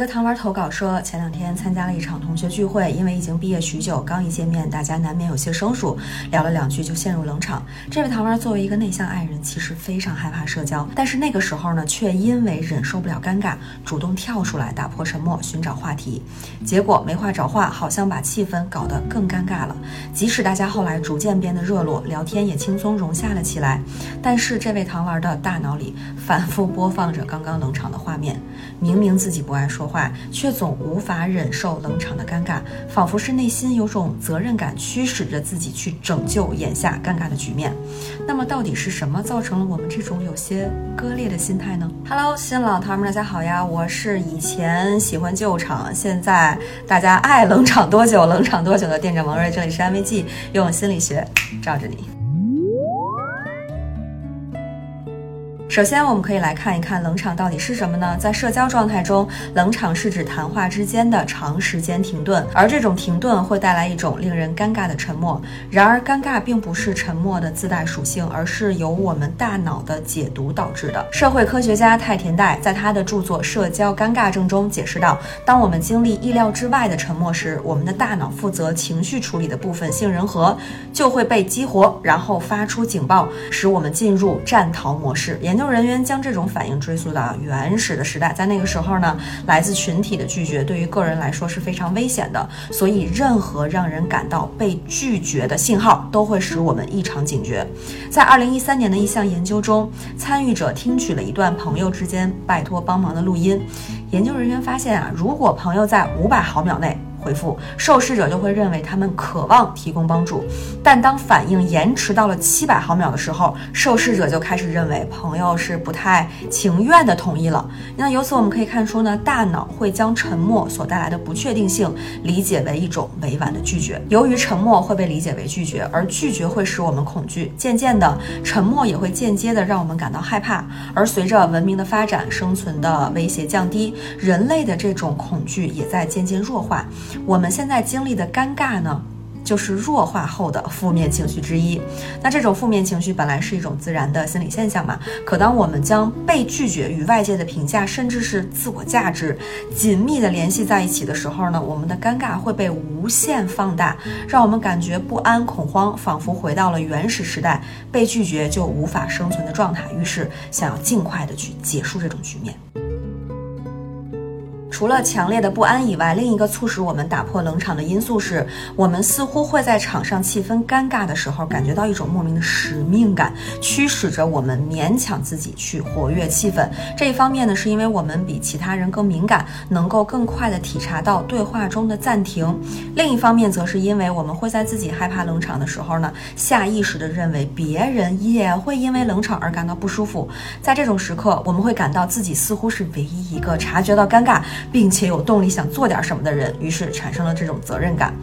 一个糖丸投稿说，前两天参加了一场同学聚会，因为已经毕业许久，刚一见面，大家难免有些生疏，聊了两句就陷入冷场。这位糖丸作为一个内向爱人，其实非常害怕社交，但是那个时候呢，却因为忍受不了尴尬，主动跳出来打破沉默，寻找话题。结果没话找话，好像把气氛搞得更尴尬了。即使大家后来逐渐变得热络，聊天也轻松融洽了起来，但是这位糖丸的大脑里反复播放着刚刚冷场的画面，明明自己不爱说。话却总无法忍受冷场的尴尬，仿佛是内心有种责任感驱使着自己去拯救眼下尴尬的局面。那么到底是什么造成了我们这种有些割裂的心态呢？Hello，新老糖们，大家好呀！我是以前喜欢救场，现在大家爱冷场多久冷场多久的店长王瑞，这里是安慰剂，用心理学罩着你。首先，我们可以来看一看冷场到底是什么呢？在社交状态中，冷场是指谈话之间的长时间停顿，而这种停顿会带来一种令人尴尬的沉默。然而，尴尬并不是沉默的自带属性，而是由我们大脑的解读导致的。社会科学家太田代在他的著作《社交尴尬症》中解释到，当我们经历意料之外的沉默时，我们的大脑负责情绪处理的部分杏仁核就会被激活，然后发出警报，使我们进入战逃模式。研研研究人员将这种反应追溯到原始的时代，在那个时候呢，来自群体的拒绝对于个人来说是非常危险的，所以任何让人感到被拒绝的信号都会使我们异常警觉。在二零一三年的一项研究中，参与者听取了一段朋友之间拜托帮忙的录音，研究人员发现啊，如果朋友在五百毫秒内。回复受试者就会认为他们渴望提供帮助，但当反应延迟到了七百毫秒的时候，受试者就开始认为朋友是不太情愿的同意了。那由此我们可以看出呢，大脑会将沉默所带来的不确定性理解为一种委婉的拒绝。由于沉默会被理解为拒绝，而拒绝会使我们恐惧，渐渐的，沉默也会间接的让我们感到害怕。而随着文明的发展，生存的威胁降低，人类的这种恐惧也在渐渐弱化。我们现在经历的尴尬呢，就是弱化后的负面情绪之一。那这种负面情绪本来是一种自然的心理现象嘛，可当我们将被拒绝与外界的评价，甚至是自我价值紧密的联系在一起的时候呢，我们的尴尬会被无限放大，让我们感觉不安、恐慌，仿佛回到了原始时代，被拒绝就无法生存的状态。于是想要尽快的去结束这种局面。除了强烈的不安以外，另一个促使我们打破冷场的因素是，我们似乎会在场上气氛尴尬的时候，感觉到一种莫名的使命感，驱使着我们勉强自己去活跃气氛。这一方面呢，是因为我们比其他人更敏感，能够更快的体察到对话中的暂停；另一方面，则是因为我们会在自己害怕冷场的时候呢，下意识的认为别人也会因为冷场而感到不舒服。在这种时刻，我们会感到自己似乎是唯一一个察觉到尴尬。并且有动力想做点什么的人，于是产生了这种责任感。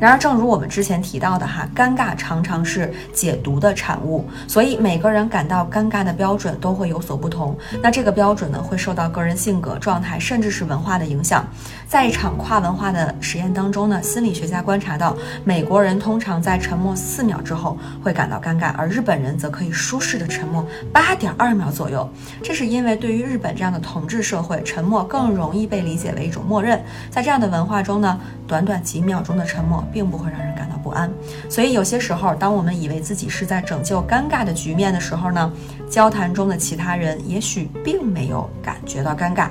然而，正如我们之前提到的哈，尴尬常常是解读的产物，所以每个人感到尴尬的标准都会有所不同。那这个标准呢，会受到个人性格、状态，甚至是文化的影响。在一场跨文化的实验当中呢，心理学家观察到，美国人通常在沉默四秒之后会感到尴尬，而日本人则可以舒适的沉默八点二秒左右。这是因为对于日本这样的统治社会，沉默更容易被理解为一种默认。在这样的文化中呢，短短几秒钟的沉默。并不会让人感到不安，所以有些时候，当我们以为自己是在拯救尴尬的局面的时候呢，交谈中的其他人也许并没有感觉到尴尬。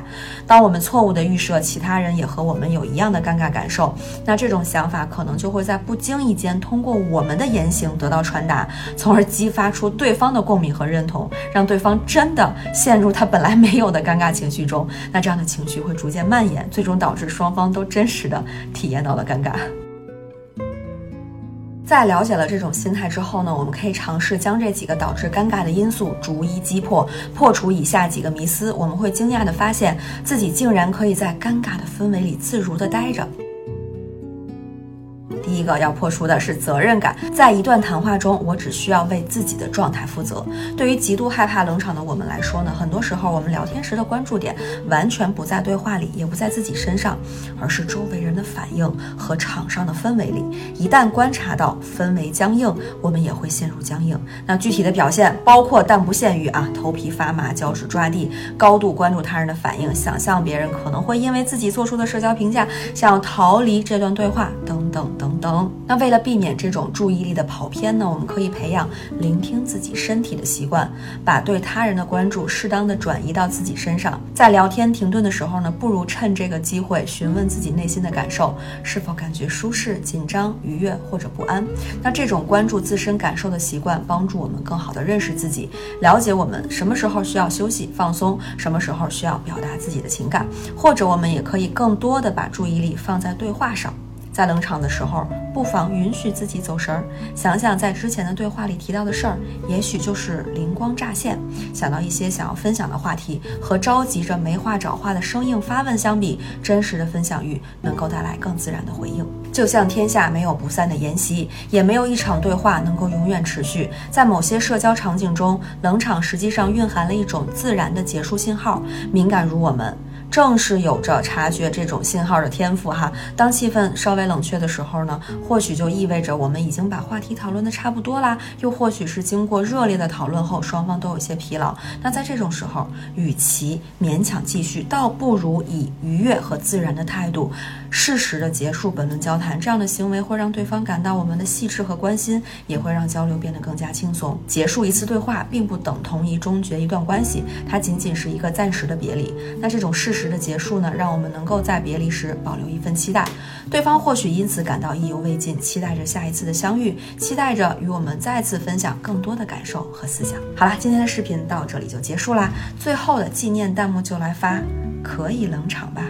当我们错误的预设其他人也和我们有一样的尴尬感受，那这种想法可能就会在不经意间通过我们的言行得到传达，从而激发出对方的共鸣和认同，让对方真的陷入他本来没有的尴尬情绪中。那这样的情绪会逐渐蔓延，最终导致双方都真实的体验到了尴尬。在了解了这种心态之后呢，我们可以尝试将这几个导致尴尬的因素逐一击破，破除以下几个迷思。我们会惊讶地发现自己竟然可以在尴尬的氛围里自如地待着。一个要破除的是责任感。在一段谈话中，我只需要为自己的状态负责。对于极度害怕冷场的我们来说呢，很多时候我们聊天时的关注点完全不在对话里，也不在自己身上，而是周围人的反应和场上的氛围里。一旦观察到氛围僵硬，我们也会陷入僵硬。那具体的表现包括，但不限于啊，头皮发麻、脚趾抓地、高度关注他人的反应、想象别人可能会因为自己做出的社交评价想要逃离这段对话等等等等。那为了避免这种注意力的跑偏呢，我们可以培养聆听自己身体的习惯，把对他人的关注适当的转移到自己身上。在聊天停顿的时候呢，不如趁这个机会询问自己内心的感受，是否感觉舒适、紧张、愉悦或者不安。那这种关注自身感受的习惯，帮助我们更好的认识自己，了解我们什么时候需要休息放松，什么时候需要表达自己的情感，或者我们也可以更多的把注意力放在对话上。在冷场的时候，不妨允许自己走神儿，想想在之前的对话里提到的事儿，也许就是灵光乍现，想到一些想要分享的话题。和着急着没话找话的生硬发问相比，真实的分享欲能够带来更自然的回应。就像天下没有不散的筵席，也没有一场对话能够永远持续。在某些社交场景中，冷场实际上蕴含了一种自然的结束信号。敏感如我们。正是有着察觉这种信号的天赋哈。当气氛稍微冷却的时候呢，或许就意味着我们已经把话题讨论的差不多啦，又或许是经过热烈的讨论后，双方都有些疲劳。那在这种时候，与其勉强继续，倒不如以愉悦和自然的态度，适时的结束本轮交谈。这样的行为会让对方感到我们的细致和关心，也会让交流变得更加轻松。结束一次对话，并不等同于终结一段关系，它仅仅是一个暂时的别离。那这种事时的结束呢，让我们能够在别离时保留一份期待，对方或许因此感到意犹未尽，期待着下一次的相遇，期待着与我们再次分享更多的感受和思想。好了，今天的视频到这里就结束啦，最后的纪念弹幕就来发，可以冷场吧。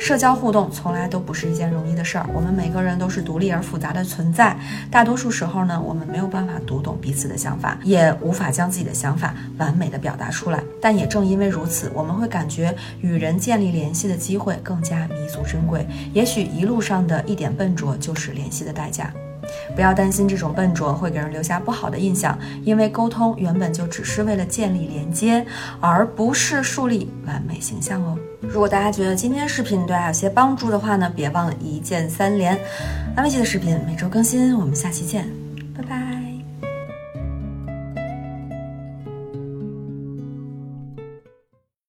社交互动从来都不是一件容易的事儿，我们每个人都是独立而复杂的存在。大多数时候呢，我们没有办法读懂彼此的想法，也无法将自己的想法完美的表达出来。但也正因为如此，我们会感觉与人建立联系的机会更加弥足珍贵。也许一路上的一点笨拙就是联系的代价。不要担心这种笨拙会给人留下不好的印象，因为沟通原本就只是为了建立连接，而不是树立完美形象哦。如果大家觉得今天视频对大家有些帮助的话呢，别忘了一键三连。安慰剂的视频每周更新，我们下期见，